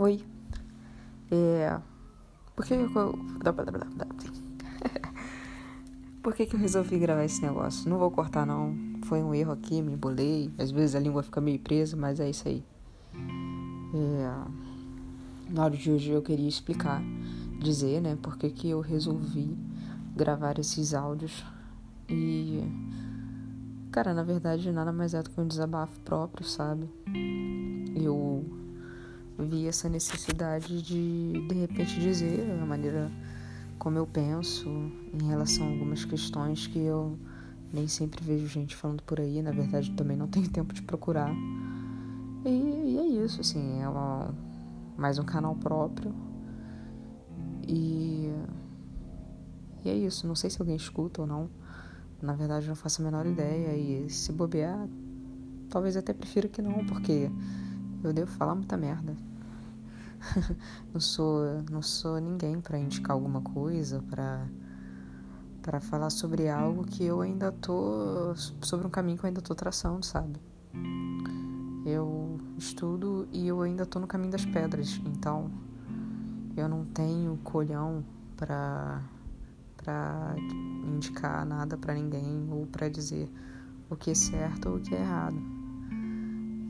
Oi. É. Por que eu. Por que, que eu resolvi gravar esse negócio? Não vou cortar, não. Foi um erro aqui, me embolei. Às vezes a língua fica meio presa, mas é isso aí. É... Na hora de hoje eu queria explicar, dizer, né, por que, que eu resolvi gravar esses áudios. E. Cara, na verdade, nada mais é do que um desabafo próprio, sabe? Eu vi essa necessidade de, de repente, dizer a maneira como eu penso em relação a algumas questões que eu nem sempre vejo gente falando por aí. Na verdade, também não tenho tempo de procurar. E, e é isso, assim, é uma, mais um canal próprio. E, e é isso. Não sei se alguém escuta ou não. Na verdade, não faço a menor ideia. E se bobear, talvez até prefira que não, porque eu devo falar muita merda. não sou não sou ninguém para indicar alguma coisa, para para falar sobre algo que eu ainda tô sobre um caminho que eu ainda tô traçando, sabe? Eu estudo e eu ainda tô no caminho das pedras, então eu não tenho colhão para para indicar nada para ninguém ou para dizer o que é certo ou o que é errado.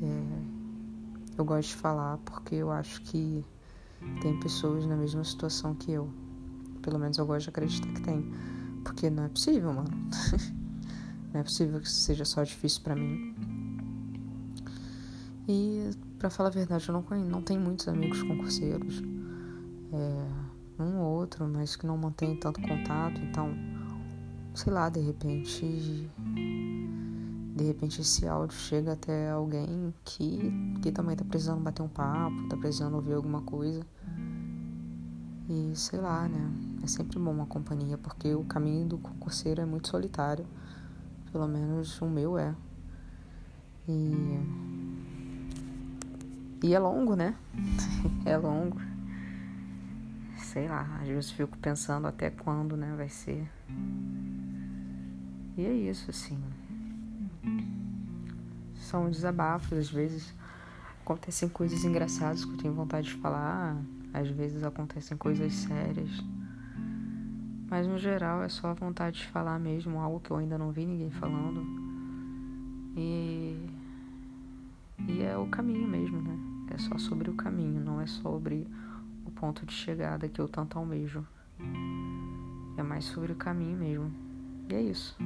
É, eu gosto de falar porque eu acho que tem pessoas na mesma situação que eu. Pelo menos eu gosto de acreditar que tem. Porque não é possível, mano. não é possível que isso seja só difícil para mim. E, para falar a verdade, eu não, não tenho muitos amigos concurseiros. É, um ou outro, mas que não mantém tanto contato. Então, sei lá, de repente de repente esse áudio chega até alguém que, que também tá precisando bater um papo, tá precisando ouvir alguma coisa. E sei lá, né? É sempre bom uma companhia, porque o caminho do concurseiro é muito solitário. Pelo menos o meu é. E. E é longo, né? é longo. Sei lá, às vezes fico pensando até quando, né, vai ser. E é isso, assim são desabafos, às vezes acontecem coisas engraçadas que eu tenho vontade de falar, às vezes acontecem coisas sérias. Mas no geral é só a vontade de falar mesmo, algo que eu ainda não vi ninguém falando. E e é o caminho mesmo, né? É só sobre o caminho, não é sobre o ponto de chegada que eu tanto almejo. É mais sobre o caminho mesmo. E é isso.